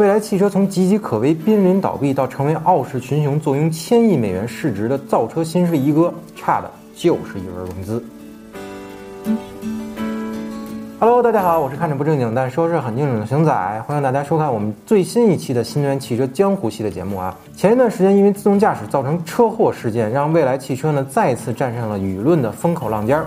未来汽车从岌岌可危、濒临倒闭到成为傲视群雄、坐拥千亿美元市值的造车新势力一哥，差的就是一轮融资。Hello，大家好，我是看着不正经但说是很正经的熊仔，欢迎大家收看我们最新一期的新能源汽车江湖系的节目啊。前一段时间因为自动驾驶造成车祸事件，让未来汽车呢再次站上了舆论的风口浪尖儿。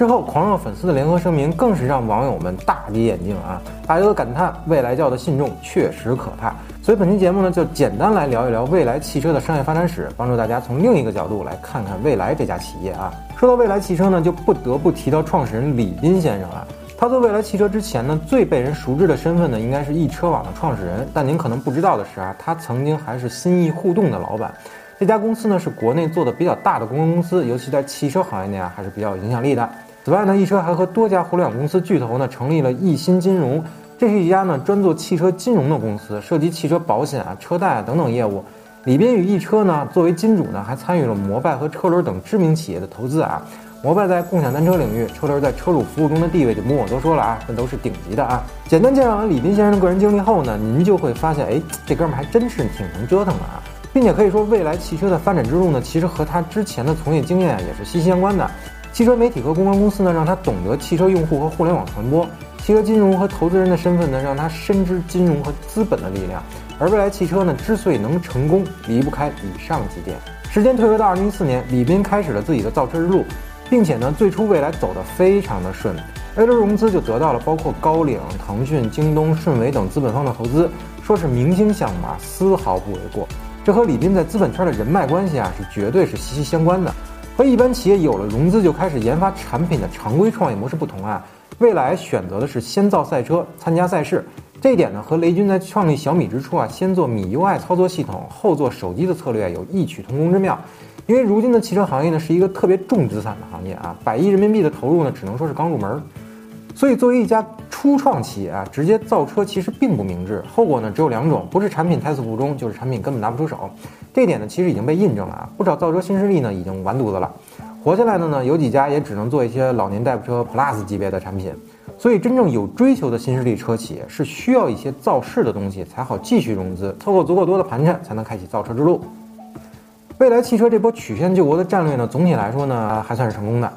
之后，狂热粉丝的联合声明更是让网友们大跌眼镜啊！大家都感叹未来教的信众确实可怕。所以本期节目呢，就简单来聊一聊未来汽车的商业发展史，帮助大家从另一个角度来看看未来这家企业啊。说到未来汽车呢，就不得不提到创始人李斌先生啊。他做未来汽车之前呢，最被人熟知的身份呢，应该是易车网的创始人。但您可能不知道的是啊，他曾经还是新易互动的老板。这家公司呢，是国内做的比较大的公关公司，尤其在汽车行业内啊，还是比较有影响力的。此外呢，易车还和多家互联网公司巨头呢，成立了易鑫金融，这是一家呢专做汽车金融的公司，涉及汽车保险啊、车贷啊等等业务。李斌与易车呢，作为金主呢，还参与了摩拜和车轮等知名企业的投资啊。摩拜在共享单车领域，车轮在车主服务中的地位就不用我多说了啊，这都是顶级的啊。简单介绍完李斌先生的个人经历后呢，您就会发现，哎，这哥们还真是挺能折腾的啊，并且可以说，未来汽车的发展之路呢，其实和他之前的从业经验也是息息相关的。汽车媒体和公关公司呢，让他懂得汽车用户和互联网传播；汽车金融和投资人的身份呢，让他深知金融和资本的力量。而未来汽车呢，之所以能成功，离不开以上几点。时间退回到二零一四年，李斌开始了自己的造车之路。并且呢，最初未来走得非常的顺，A 轮融资就得到了包括高瓴、腾讯、京东、顺为等资本方的投资，说是明星项目啊，丝毫不为过。这和李斌在资本圈的人脉关系啊，是绝对是息息相关的。和一般企业有了融资就开始研发产品的常规创业模式不同啊，未来选择的是先造赛车，参加赛事。这一点呢，和雷军在创立小米之初啊，先做米 UI 操作系统，后做手机的策略有异曲同工之妙。因为如今的汽车行业呢是一个特别重资产的行业啊，百亿人民币的投入呢只能说是刚入门，所以作为一家初创企业啊，直接造车其实并不明智，后果呢只有两种，不是产品胎死腹中，就是产品根本拿不出手。这点呢其实已经被印证了啊，不少造车新势力呢已经完犊子了，活下来的呢有几家也只能做一些老年代步车 Plus 级别的产品，所以真正有追求的新势力车企是需要一些造势的东西才好继续融资，凑够足够多的盘缠才能开启造车之路。未来汽车这波曲线救国的战略呢，总体来说呢还算是成功的，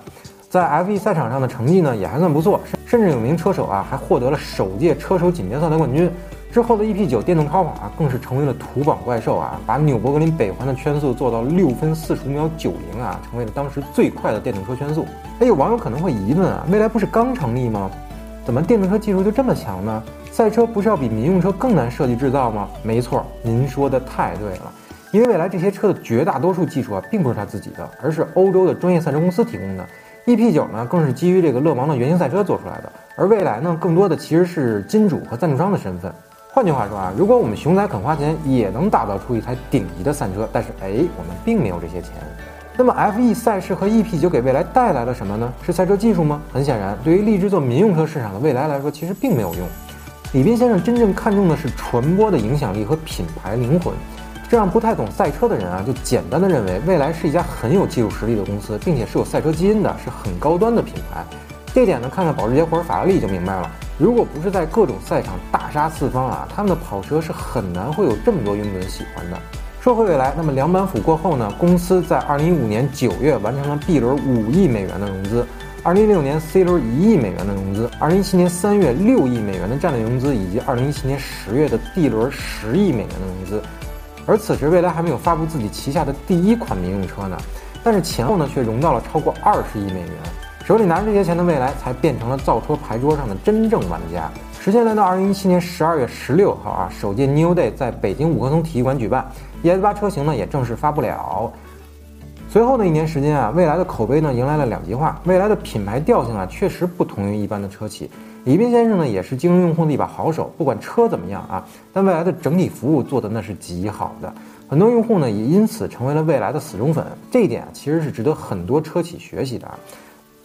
在 F1 赛场上的成绩呢也还算不错，甚至有名车手啊还获得了首届车手锦标赛的冠军。之后的 EP9 电动超跑啊更是成为了土榜怪兽啊，把纽博格林北环的圈速做到六分四十五秒九零啊，成为了当时最快的电动车圈速。哎，有网友可能会疑问啊，未来不是刚成立吗？怎么电动车技术就这么强呢？赛车不是要比民用车更难设计制造吗？没错，您说的太对了。因为未来这些车的绝大多数技术啊，并不是他自己的，而是欧洲的专业赛车公司提供的。EP9 呢，更是基于这个勒芒的原型赛车做出来的。而未来呢，更多的其实是金主和赞助商的身份。换句话说啊，如果我们熊仔肯花钱，也能打造出一台顶级的赛车。但是，哎，我们并没有这些钱。那么，F1 赛事和 EP9 给未来带来了什么呢？是赛车技术吗？很显然，对于立志做民用车市场的未来来说，其实并没有用。李斌先生真正看重的是传播的影响力和品牌灵魂。这让不太懂赛车的人啊，就简单的认为未来是一家很有技术实力的公司，并且是有赛车基因的，是很高端的品牌。这点呢，看看保时捷或者法拉利就明白了。如果不是在各种赛场大杀四方啊，他们的跑车是很难会有这么多拥趸喜欢的。说回未来，那么两板斧过后呢，公司在二零一五年九月完成了 B 轮五亿美元的融资，二零一六年 C 轮一亿美元的融资，二零一七年三月六亿美元的战略融资，以及二零一七年十月的 D 轮十亿美元的融资。而此时，未来还没有发布自己旗下的第一款民用车呢，但是前后呢却融到了超过二十亿美元，手里拿着这些钱的未来才变成了造车牌桌上的真正玩家。时间来到二零一七年十二月十六号啊，首届 New Day 在北京五棵松体育馆举办，ES 八车型呢也正式发布了。随后的一年时间啊，未来的口碑呢迎来了两极化，未来的品牌调性啊确实不同于一般的车企。李斌先生呢，也是金融用户的一把好手。不管车怎么样啊，但未来的整体服务做的那是极好的。很多用户呢，也因此成为了未来的死忠粉。这一点，其实是值得很多车企学习的。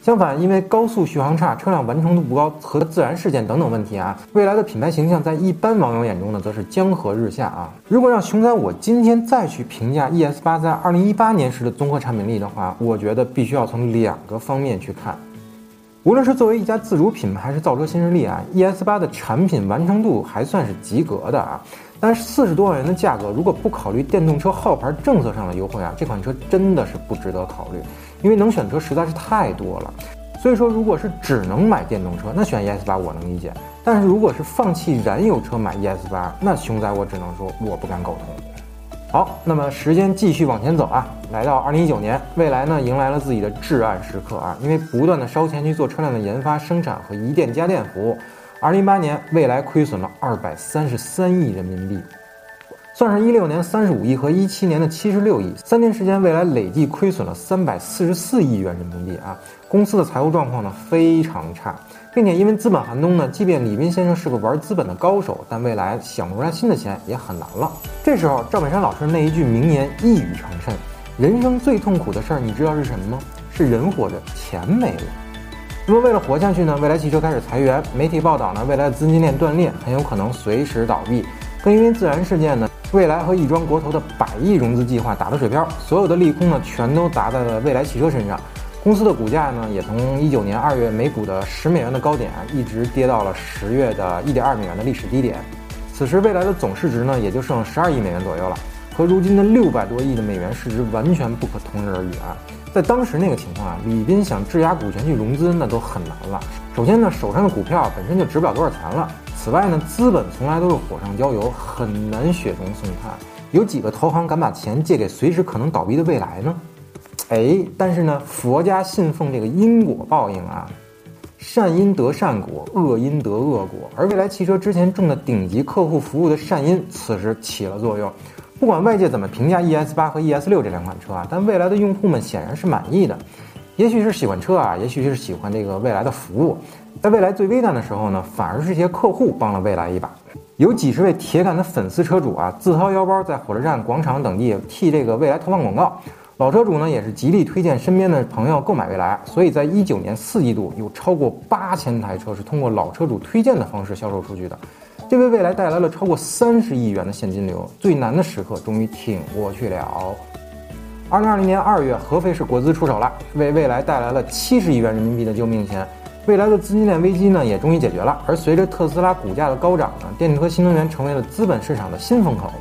相反，因为高速续航差、车辆完成度不高和自燃事件等等问题啊，未来的品牌形象在一般网友眼中呢，则是江河日下啊。如果让熊仔我今天再去评价 ES 八在二零一八年时的综合产品力的话，我觉得必须要从两个方面去看。无论是作为一家自主品牌，还是造车新势力啊，ES 八的产品完成度还算是及格的啊。但是四十多万元的价格，如果不考虑电动车号牌政策上的优惠啊，这款车真的是不值得考虑，因为能选车实在是太多了。所以说，如果是只能买电动车，那选 ES 八我能理解；但是如果是放弃燃油车买 ES 八，那熊仔我只能说我不敢苟同。好，那么时间继续往前走啊，来到二零一九年，蔚来呢迎来了自己的至暗时刻啊，因为不断的烧钱去做车辆的研发、生产和一电家电服务。二零一八年，蔚来亏损了二百三十三亿人民币，算上一六年三十五亿和一七年的七十六亿，三年时间，蔚来累计亏损了三百四十四亿元人民币啊！公司的财务状况呢非常差。并且因为资本寒冬呢，即便李斌先生是个玩资本的高手，但未来想不出来新的钱也很难了。这时候赵本山老师那一句名言一语成谶：人生最痛苦的事儿，你知道是什么吗？是人活着，钱没了。那么为了活下去呢，未来汽车开始裁员。媒体报道呢，未来的资金链断裂，很有可能随时倒闭。更因为自然事件呢，未来和亦庄国投的百亿融资计划打了水漂，所有的利空呢，全都砸在了未来汽车身上。公司的股价呢，也从一九年二月每股的十美元的高点，一直跌到了十月的一点二美元的历史低点。此时，未来的总市值呢，也就剩十二亿美元左右了，和如今的六百多亿的美元市值完全不可同日而语啊！在当时那个情况啊，李斌想质押股权去融资，那都很难了。首先呢，手上的股票本身就值不了多少钱了。此外呢，资本从来都是火上浇油，很难雪中送炭。有几个投行敢把钱借给随时可能倒闭的未来呢？哎，但是呢，佛家信奉这个因果报应啊，善因得善果，恶因得恶果。而未来汽车之前种的顶级客户服务的善因，此时起了作用。不管外界怎么评价 ES 八和 ES 六这两款车啊，但未来的用户们显然是满意的。也许是喜欢车啊，也许是喜欢这个未来的服务。在未来最危难的时候呢，反而是这些客户帮了未来一把。有几十位铁杆的粉丝车主啊，自掏腰包在火车站、广场等地替这个未来投放广告。老车主呢也是极力推荐身边的朋友购买蔚来，所以在一九年四季度有超过八千台车是通过老车主推荐的方式销售出去的，这为蔚来带来了超过三十亿元的现金流。最难的时刻终于挺过去了。二零二零年二月，合肥市国资出手了，为蔚来带来了七十亿元人民币的救命钱，未来的资金链危机呢也终于解决了。而随着特斯拉股价的高涨呢，电动车新能源成为了资本市场的新风口。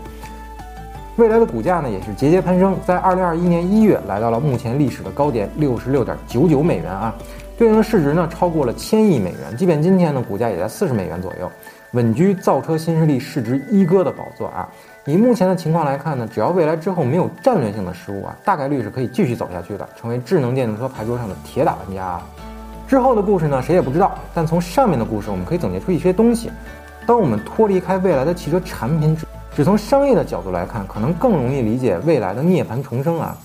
未来的股价呢也是节节攀升，在二零二一年一月来到了目前历史的高点六十六点九九美元啊，对应的市值呢超过了千亿美元。即便今天呢股价也在四十美元左右，稳居造车新势力市值一哥的宝座啊。以目前的情况来看呢，只要未来之后没有战略性的失误啊，大概率是可以继续走下去的，成为智能电动车牌桌上的铁打玩家啊。之后的故事呢谁也不知道，但从上面的故事我们可以总结出一些东西。当我们脱离开未来的汽车产品只从商业的角度来看，可能更容易理解未来的涅槃重生啊。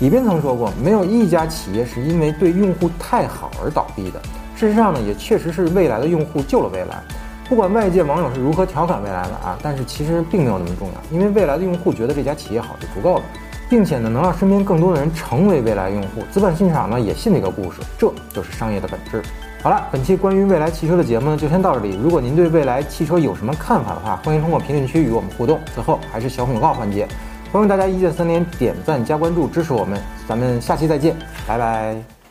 李斌曾说过，没有一家企业是因为对用户太好而倒闭的。事实上呢，也确实是未来的用户救了未来。不管外界网友是如何调侃未来的啊，但是其实并没有那么重要，因为未来的用户觉得这家企业好就足够了，并且呢，能让身边更多的人成为未来用户，资本市场呢也信这个故事，这就是商业的本质。好了，本期关于未来汽车的节目呢，就先到这里。如果您对未来汽车有什么看法的话，欢迎通过评论区与我们互动。最后还是小广告环节，欢迎大家一键三连、点赞加关注支持我们。咱们下期再见，拜拜。